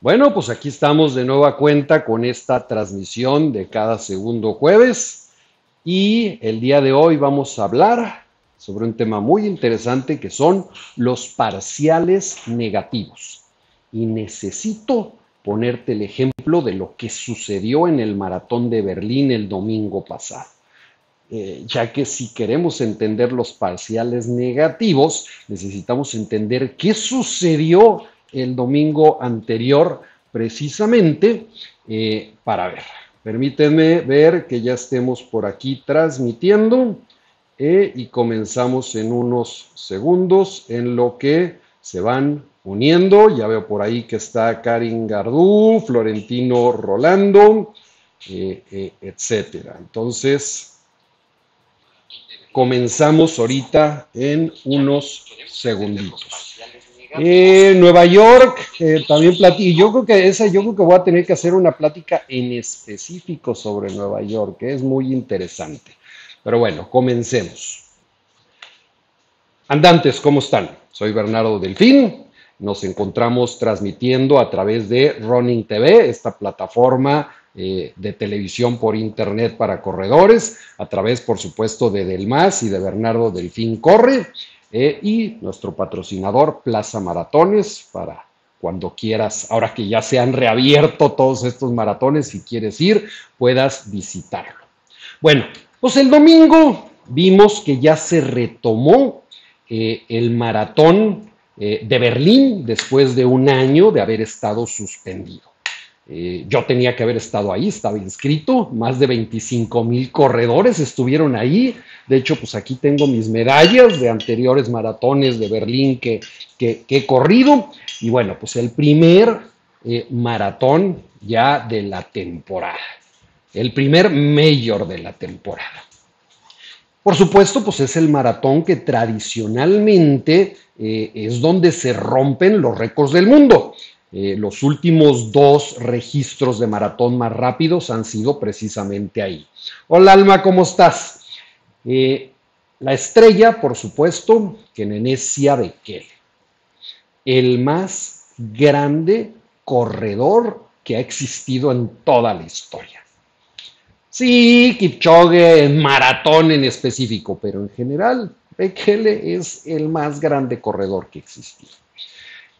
Bueno, pues aquí estamos de nueva cuenta con esta transmisión de cada segundo jueves y el día de hoy vamos a hablar sobre un tema muy interesante que son los parciales negativos. Y necesito ponerte el ejemplo de lo que sucedió en el maratón de Berlín el domingo pasado. Eh, ya que si queremos entender los parciales negativos, necesitamos entender qué sucedió el domingo anterior precisamente eh, para ver. Permítanme ver que ya estemos por aquí transmitiendo eh, y comenzamos en unos segundos en lo que se van uniendo. Ya veo por ahí que está Karin Gardú, Florentino Rolando, eh, etcétera. Entonces, comenzamos ahorita en unos segunditos. Eh, Nueva York, eh, también platillo. Yo creo que esa, yo creo que voy a tener que hacer una plática en específico sobre Nueva York, que es muy interesante. Pero bueno, comencemos. Andantes, ¿cómo están? Soy Bernardo Delfín. Nos encontramos transmitiendo a través de Running TV, esta plataforma eh, de televisión por internet para corredores, a través, por supuesto, de Delmas y de Bernardo Delfín Corre. Eh, y nuestro patrocinador Plaza Maratones para cuando quieras, ahora que ya se han reabierto todos estos maratones, si quieres ir, puedas visitarlo. Bueno, pues el domingo vimos que ya se retomó eh, el maratón eh, de Berlín después de un año de haber estado suspendido. Yo tenía que haber estado ahí, estaba inscrito, más de 25 mil corredores estuvieron ahí, de hecho, pues aquí tengo mis medallas de anteriores maratones de Berlín que, he corrido. Y bueno, pues el primer eh, maratón ya de la temporada. El primer mayor de la temporada. Por supuesto, pues es el maratón que tradicionalmente eh, es donde se rompen los récords del mundo. Eh, los últimos dos registros de maratón más rápidos han sido precisamente ahí. Hola Alma, ¿cómo estás? Eh, la estrella, por supuesto, que Nenesia Bekele, el más grande corredor que ha existido en toda la historia. Sí, Kipchoge en maratón en específico, pero en general Bekele es el más grande corredor que existió.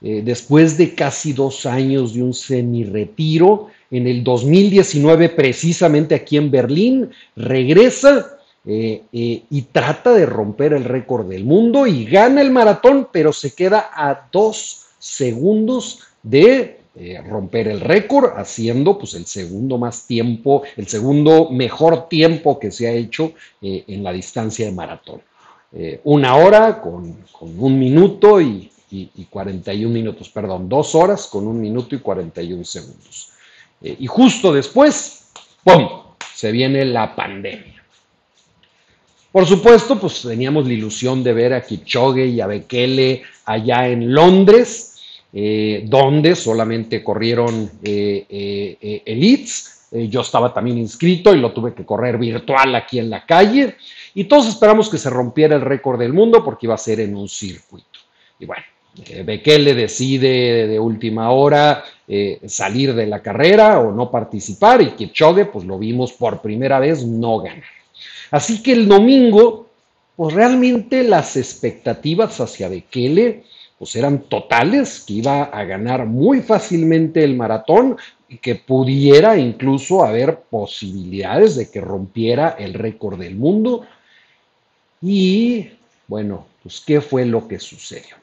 Eh, después de casi dos años de un semi-retiro, en el 2019, precisamente aquí en Berlín, regresa eh, eh, y trata de romper el récord del mundo y gana el maratón, pero se queda a dos segundos de romper el récord, haciendo pues el segundo más tiempo, el segundo mejor tiempo que se ha hecho en la distancia de maratón. una hora con, un minuto y, y, y, 41 minutos, perdón, dos horas con un minuto y 41 segundos. y justo después, ¡pum!, se viene la pandemia. Por supuesto, pues teníamos la ilusión de ver a Kipchoge y a Bekele allá en Londres, eh, donde solamente corrieron eh, eh, elites. yo estaba también inscrito y lo tuve que correr virtual aquí en la calle. Y todos esperamos que se rompiera el récord del mundo porque iba a ser en un circuito. Y bueno, Bekele decide de última hora salir de la carrera o no participar y Kipchoge, pues lo vimos por primera vez no ganar. Así que el domingo, pues realmente las expectativas hacia Bekele pues eran totales, que iba a ganar muy fácilmente el maratón y que pudiera incluso haber posibilidades de que rompiera el récord del mundo. Y bueno, pues ¿qué fue lo que sucedió?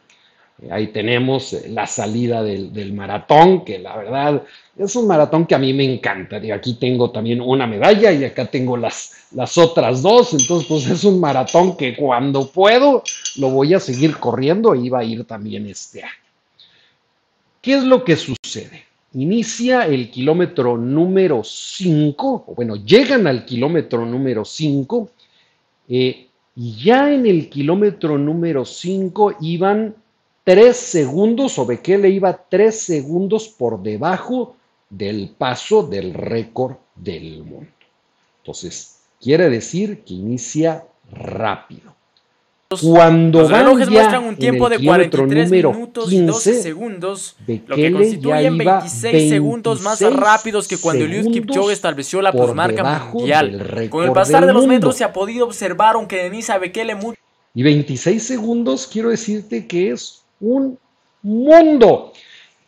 Ahí tenemos eh, la salida del, maratón, que la verdad es un maratón que a mí me encanta. aquí tengo también una medalla y acá tengo las, las otras dos. Entonces, pues es un maratón que cuando puedo lo voy a seguir corriendo y va a ir también este año. ¿Qué es lo que sucede? Inicia el kilómetro número 5, o bueno, llegan al kilómetro número 5, eh, y ya en el kilómetro número 5 iban tres segundos, o Bekele iba tres segundos por debajo del paso del récord del mundo. Entonces, quiere decir que inicia rápido. Cuando Los relojes muestran un tiempo de kilómetro 43 número minutos y 12 15, segundos, lo que Bekele constituye ya iba 26 segundos más 26 rápidos que cuando Eliud Kipchoge estableció la debajo mundial. Con el pasar de los metros se ha podido observar, aunque Denisa Bekele mucho Y 26 segundos, quiero decirte que es un mundo.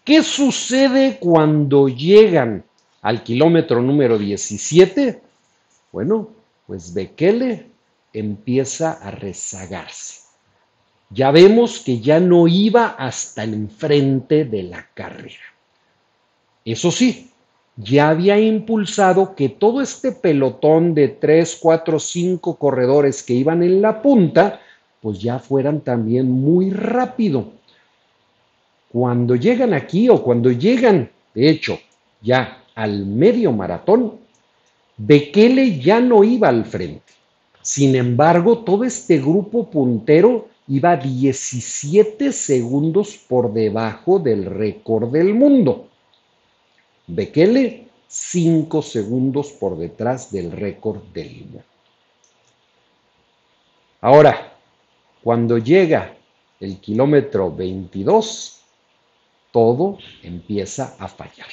¿Qué sucede cuando llegan al kilómetro número 17? Bueno, pues Bekele empieza a rezagarse. Ya vemos que ya no iba hasta el enfrente de la carrera. Eso sí, ya había impulsado que todo este pelotón de 3, 4, 5 corredores que iban en la punta, pues ya fueran también muy rápido. Cuando llegan aquí o cuando llegan, de hecho, ya al medio maratón, Bekele ya no iba al frente. Sin embargo, todo este grupo puntero iba 17 segundos por debajo del récord del mundo. Bekele 5 segundos por detrás del récord del mundo. Ahora, cuando llega el kilómetro 22, todo empieza a fallar.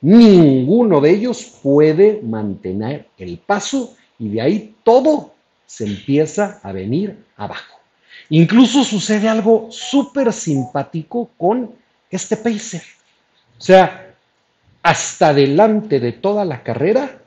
Ninguno de ellos puede mantener el paso y de ahí todo se empieza a venir abajo. Incluso sucede algo súper simpático con este pacer. O sea, hasta delante de toda la carrera,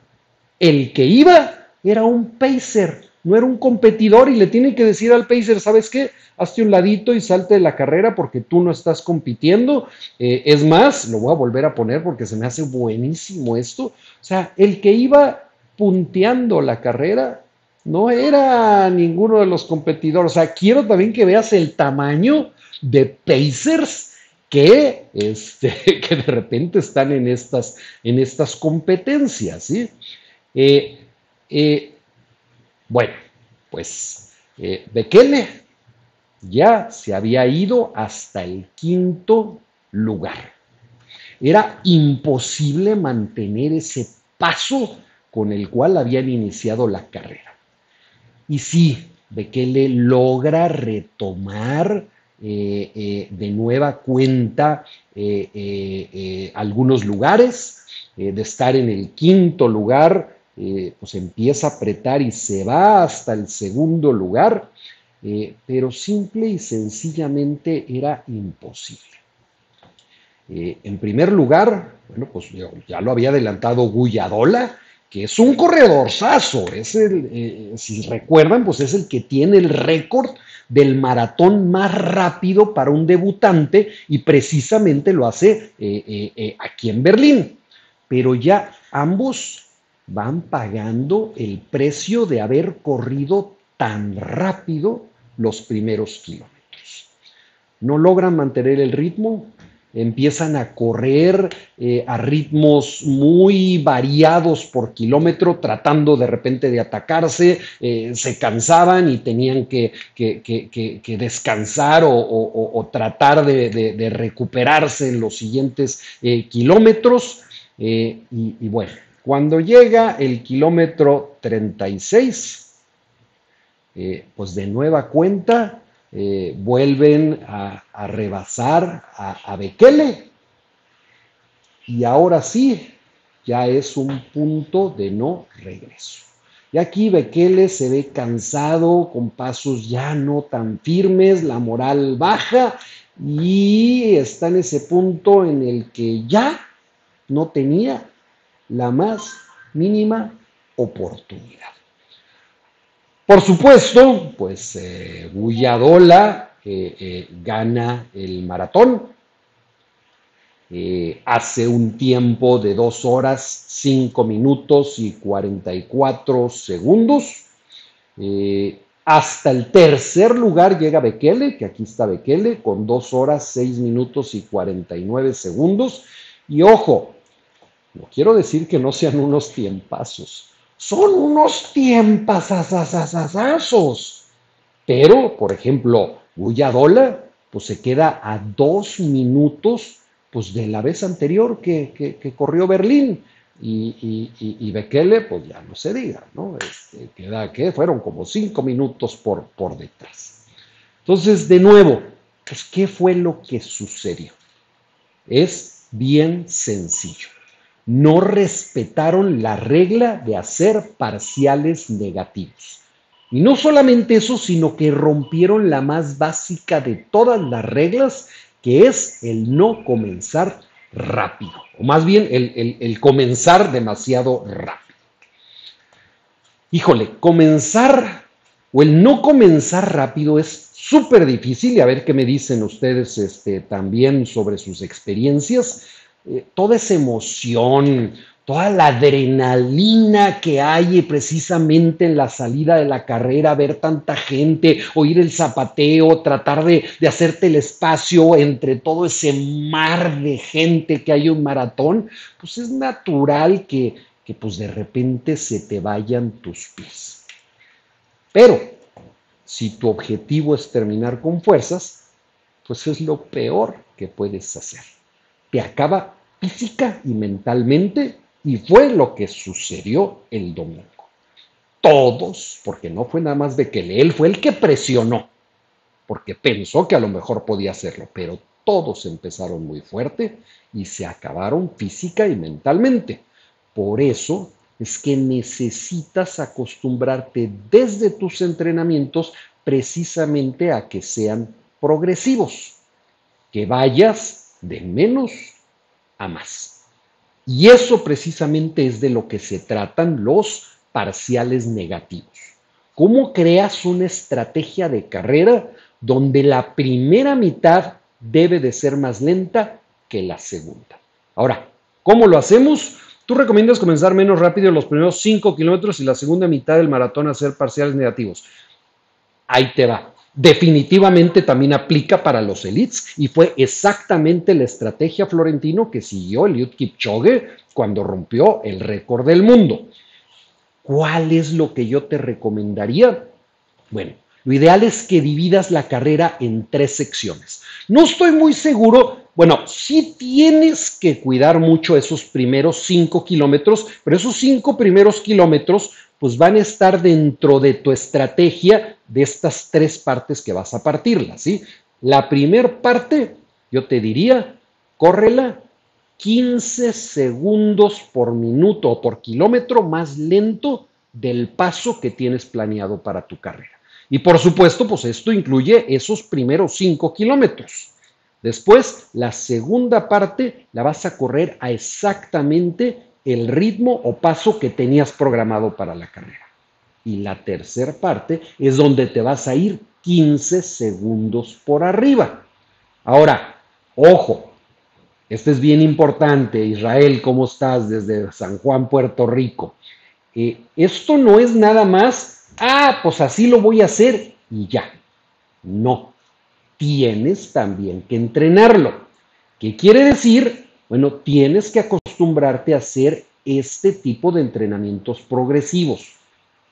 el que iba era un pacer, no era un competidor y le tiene que decir al pacer, ¿sabes qué? Hazte un ladito y salte de la carrera porque tú no estás compitiendo. Eh, es más, lo voy a volver a poner porque se me hace buenísimo esto. O sea, el que iba punteando la carrera no era ninguno de los competidores. O sea, quiero también que veas el tamaño de Pacers que, este, que de repente están en estas, en estas competencias. ¿sí? Eh, eh, bueno, pues eh, Bekele ya se había ido hasta el quinto lugar. Era imposible mantener ese paso con el cual habían iniciado la carrera. Y sí, Bekele logra retomar eh, eh, de nueva cuenta eh, algunos lugares, de estar en el quinto lugar, eh, pues empieza a apretar y se va hasta el segundo lugar, eh, pero simple y sencillamente era imposible. Eh, en primer lugar, bueno, pues ya lo había adelantado Guyadola, que es un corredorzazo, es el, si recuerdan, pues es el que tiene el récord del maratón más rápido para un debutante y precisamente lo hace aquí en Berlín. Pero ya ambos van pagando el precio de haber corrido tan rápido los primeros kilómetros. No logran mantener el ritmo, empiezan a correr eh, a ritmos muy variados por kilómetro, tratando de repente de atacarse, eh, se cansaban y tenían que, descansar o, tratar de, recuperarse en los siguientes eh, kilómetros. y bueno, cuando llega el kilómetro 36, eh, pues de nueva cuenta eh, vuelven a, rebasar a, a Bekele. Y ahora sí, ya es un punto de no regreso. Y aquí Bekele se ve cansado, con pasos ya no tan firmes, la moral baja y está en ese punto en el que ya no tenía la más mínima oportunidad. Por supuesto, pues eh, Guyadola eh, gana el maratón, eh, hace un tiempo de 2 horas, 5 minutos y 44 segundos. Eh, hasta el tercer lugar llega Bekele, que aquí está Bekele, con 2 horas, 6 minutos y 49 segundos. Y ojo, no quiero decir que no sean unos tiempazos, son unos tiempazazazazazazos. Pero, por ejemplo, Guyadola, pues se queda a dos minutos pues, de la vez anterior que, que- corrió Berlín. y, y, Bekele, pues ya no se diga, ¿no? Este, queda que fueron como cinco minutos por, por detrás. Entonces, de nuevo, pues, ¿qué fue lo que sucedió? Es bien sencillo. No respetaron la regla de hacer parciales negativos. Y no solamente eso, sino que rompieron la más básica de todas las reglas, que es el no comenzar rápido, o más bien el, comenzar demasiado rápido. Híjole, comenzar o el no comenzar rápido es súper difícil y a ver qué me dicen ustedes este, también sobre sus experiencias. Eh, toda esa emoción, toda la adrenalina que hay precisamente en la salida de la carrera, ver tanta gente, oír el zapateo, tratar de, hacerte el espacio entre todo ese mar de gente que hay un maratón, pues es natural que, que pues de repente se te vayan tus pies. Pero si tu objetivo es terminar con fuerzas, pues es lo peor que puedes hacer. Te acaba física y mentalmente y fue lo que sucedió el domingo. Todos, porque no fue nada más de que él fue el que presionó, porque pensó que a lo mejor podía hacerlo, pero todos empezaron muy fuerte y se acabaron física y mentalmente. Por eso es que necesitas acostumbrarte desde tus entrenamientos precisamente a que sean progresivos, que vayas de menos a más. Y eso precisamente es de lo que se tratan los parciales negativos. ¿Cómo creas una estrategia de carrera donde la primera mitad debe de ser más lenta que la segunda? Ahora, ¿cómo lo hacemos? Tú recomiendas comenzar menos rápido los primeros 5 kilómetros y la segunda mitad del maratón hacer parciales negativos. Ahí te va definitivamente también aplica para los elites y fue exactamente la estrategia florentino que siguió Eliud Kipchoge cuando rompió el récord del mundo. ¿Cuál es lo que yo te recomendaría? Bueno, lo ideal es que dividas la carrera en tres secciones. No estoy muy seguro, bueno, sí tienes que cuidar mucho esos primeros cinco kilómetros, pero esos cinco primeros kilómetros pues van a estar dentro de tu estrategia de estas tres partes que vas a partirla, ¿sí? La primer parte, yo te diría, córrela 15 segundos por minuto o por kilómetro más lento del paso que tienes planeado para tu carrera. Y por supuesto, pues esto incluye esos primeros 5 kilómetros. Después, la segunda parte la vas a correr a exactamente el ritmo o paso que tenías programado para la carrera. Y la tercera parte es donde te vas a ir 15 segundos por arriba. Ahora, ojo, este es bien importante. Israel, ¿cómo estás desde San Juan, Puerto Rico? Eh, esto no es nada más, ah, pues así lo voy a hacer y ya. No, tienes también que entrenarlo. ¿Qué quiere decir? Bueno, tienes que acostumbrarte a hacer este tipo de entrenamientos progresivos.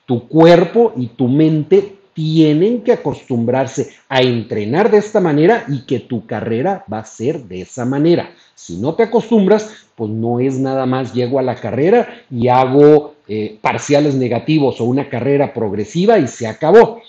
Tu cuerpo y tu mente tienen que acostumbrarse a entrenar de esta manera y que tu carrera va a ser de esa manera. Si no te acostumbras, pues no es nada más llego a la carrera y hago eh, parciales negativos o una carrera progresiva y se acabó.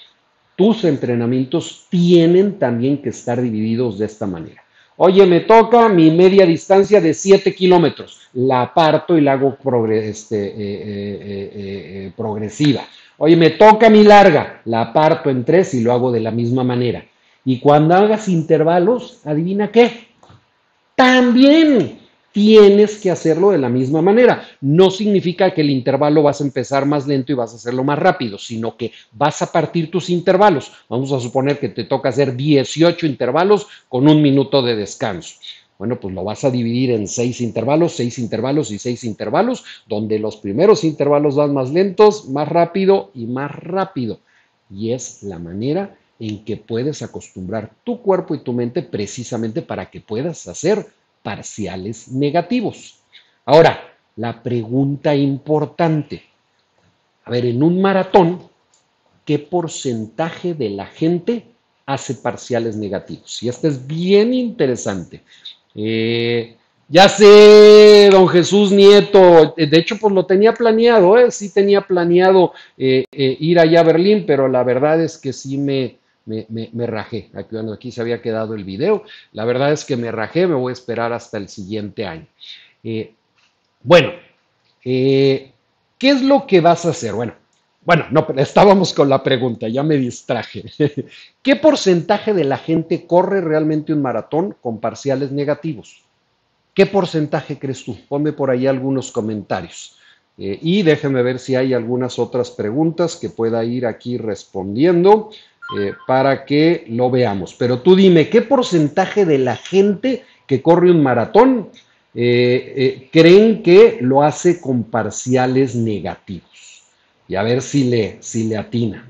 Tus entrenamientos tienen también que estar divididos de esta manera. Oye, me toca mi media distancia de 7 kilómetros. La parto y la hago este, eh, eh, eh, progresiva. Oye, me toca mi larga. La parto en tres y lo hago de la misma manera. Y cuando hagas intervalos, adivina qué. También tienes que hacerlo de la misma manera. No significa que el intervalo vas a empezar más lento y vas a hacerlo más rápido, sino que vas a partir tus intervalos. Vamos a suponer que te toca hacer 18 intervalos con un minuto de descanso. Bueno, pues lo vas a dividir en seis intervalos, seis intervalos y seis intervalos, donde los primeros intervalos van más lentos, más rápido y más rápido. Y es la manera en que puedes acostumbrar tu cuerpo y tu mente precisamente para que puedas hacer parciales negativos. Ahora, la pregunta importante. A ver, en un maratón, ¿qué porcentaje de la gente hace parciales negativos? Y esto es bien interesante. Eh, Ya sé, don Jesús Nieto. De hecho, pues lo tenía planeado, ¿eh? Sí tenía planeado eh, eh, ir allá a Berlín, pero la verdad es que sí me, me, rajé. Aquí, se había quedado el video. La verdad es que me rajé, me voy a esperar hasta el siguiente año. Eh, bueno, ¿qué es lo que vas a hacer? Bueno, bueno, no, estábamos con la pregunta, ya me distraje. ¿Qué porcentaje de la gente corre realmente un maratón con parciales negativos? ¿Qué porcentaje crees tú? Ponme por ahí algunos comentarios. Eh, y déjeme ver si hay algunas otras preguntas que pueda ir aquí respondiendo eh, para que lo veamos. Pero tú dime, ¿qué porcentaje de la gente que corre un maratón eh, creen que lo hace con parciales negativos? y a ver si le, si le atina.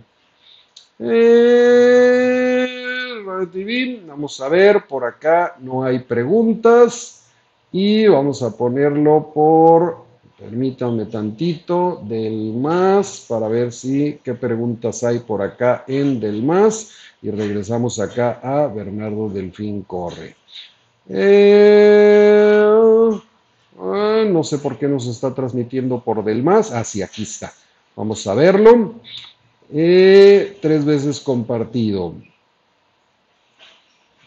Eh, vamos a ver, por acá no hay preguntas y vamos a ponerlo por, permítanme tantito, del más, para ver si, qué preguntas hay por acá en del más y regresamos acá a Bernardo Delfín Corre. Eh, ah, no sé por qué nos está transmitiendo por del más. Ah, aquí está. Vamos a verlo. Eh, tres veces compartido.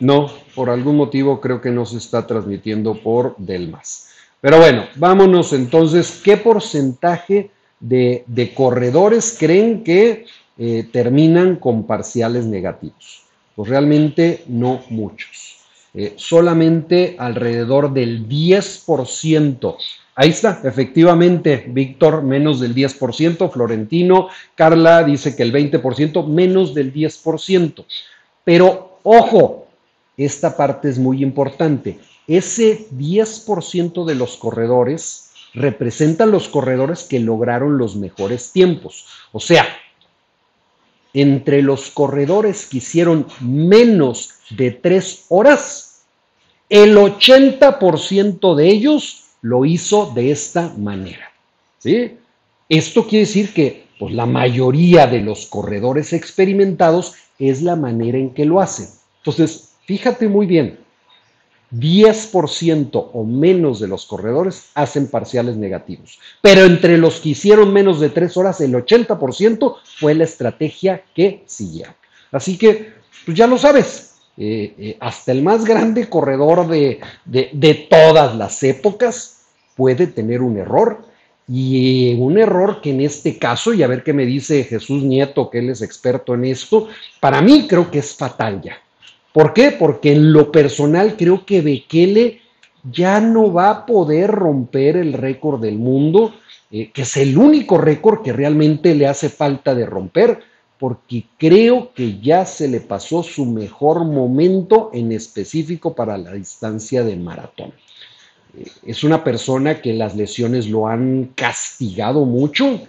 No, por algún motivo creo que no se está transmitiendo por Delmas. Pero bueno, vámonos entonces. ¿Qué porcentaje de, corredores creen que eh, terminan con parciales negativos? Pues realmente no muchos. Eh, solamente alrededor del 10% Ahí está, efectivamente, Víctor, menos del 10%, Florentino, Carla dice que el 20%, menos del 10%. Pero ojo, esta parte es muy importante. Ese 10% de los corredores representan los corredores que lograron los mejores tiempos. O sea, entre los corredores que hicieron menos de tres horas, el 80% de ellos lo hizo de esta manera. ¿sí? Esto quiere decir que pues, la mayoría de los corredores experimentados es la manera en que lo hacen. Entonces, fíjate muy bien, 10% o menos de los corredores hacen parciales negativos. Pero entre los que hicieron menos de tres horas, el 80% fue la estrategia que siguieron. Así que, pues ya lo sabes, eh, eh, hasta el más grande corredor de, de todas las épocas puede tener un error y un error que en este caso, y a ver qué me dice Jesús Nieto, que él es experto en esto, para mí creo que es fatal ya. ¿Por qué? Porque en lo personal creo que Bekele ya no va a poder romper el récord del mundo, eh, que es el único récord que realmente le hace falta de romper, porque creo que ya se le pasó su mejor momento en específico para la distancia de maratón es una persona que las lesiones lo han castigado mucho,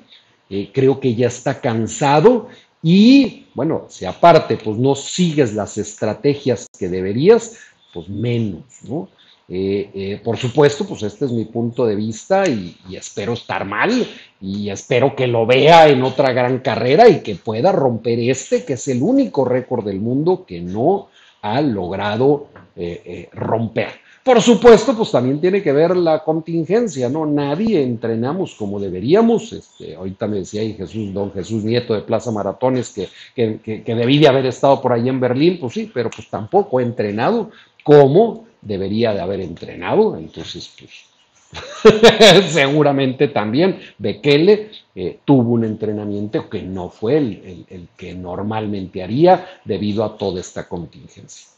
eh, creo que ya está cansado y bueno, si aparte pues no sigues las estrategias que deberías, pues menos, ¿no? Eh, eh, por supuesto, pues este es mi punto de vista y, espero estar mal y espero que lo vea en otra gran carrera y que pueda romper este, que es el único récord del mundo que no ha logrado romper. Por supuesto, pues también tiene que ver la contingencia, ¿no? Nadie entrenamos como deberíamos. Este, ahorita me decía ahí Jesús, don Jesús Nieto de Plaza Maratones, que, que, debí de haber estado por ahí en Berlín, pues sí, pero pues tampoco he entrenado como debería de haber entrenado. Entonces, pues seguramente también Bekele eh, tuvo un entrenamiento que no fue el que normalmente haría debido a toda esta contingencia.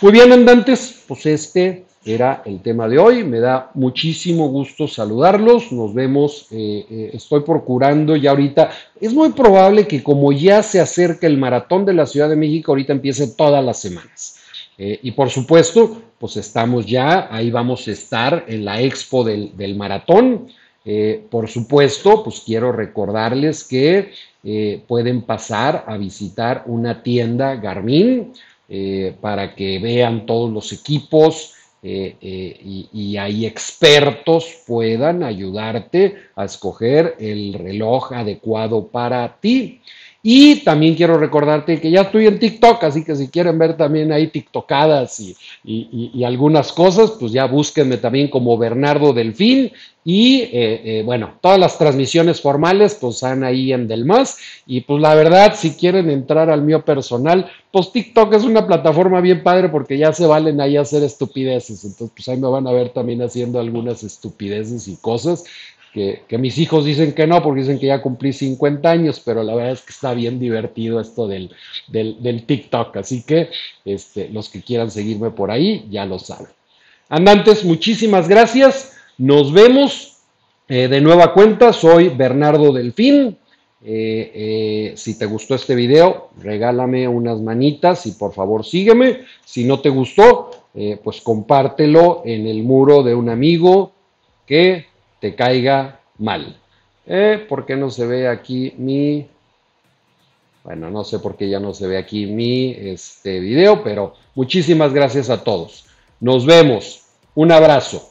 Muy bien, andantes, pues este era el tema de hoy. Me da muchísimo gusto saludarlos. Nos vemos. Eh, eh, estoy procurando ya ahorita. Es muy probable que como ya se acerca el maratón de la Ciudad de México, ahorita empiece todas las semanas. Eh, y por supuesto, pues estamos ya, ahí vamos a estar en la expo del, del maratón. por supuesto, pues quiero recordarles que pueden pasar a visitar una tienda Garmin. Eh, para que vean todos los equipos eh, eh, y, y, ahí expertos puedan ayudarte a escoger el reloj adecuado para ti. Y también quiero recordarte que ya estoy en TikTok, así que si quieren ver también ahí TikTokadas y, y, algunas cosas, pues ya búsquenme también como Bernardo Delfín. Y eh, eh, bueno, todas las transmisiones formales pues están ahí en Del Más. Y pues la verdad, si quieren entrar al mío personal, pues TikTok es una plataforma bien padre porque ya se valen ahí hacer estupideces. Entonces pues ahí me van a ver también haciendo algunas estupideces y cosas que, mis hijos dicen que no, porque dicen que ya cumplí 50 años, pero la verdad es que está bien divertido esto del, del, TikTok. Así que este, los que quieran seguirme por ahí ya lo saben. Andantes, muchísimas gracias. Nos vemos eh, de nueva cuenta. Soy Bernardo Delfín. Eh, eh, si te gustó este video, regálame unas manitas y por favor sígueme. Si no te gustó, pues compártelo en el muro de un amigo que te caiga mal. Eh, ¿Por qué no se ve aquí mi... Bueno, no sé por qué ya no se ve aquí mi este, video, pero muchísimas gracias a todos. Nos vemos. Un abrazo.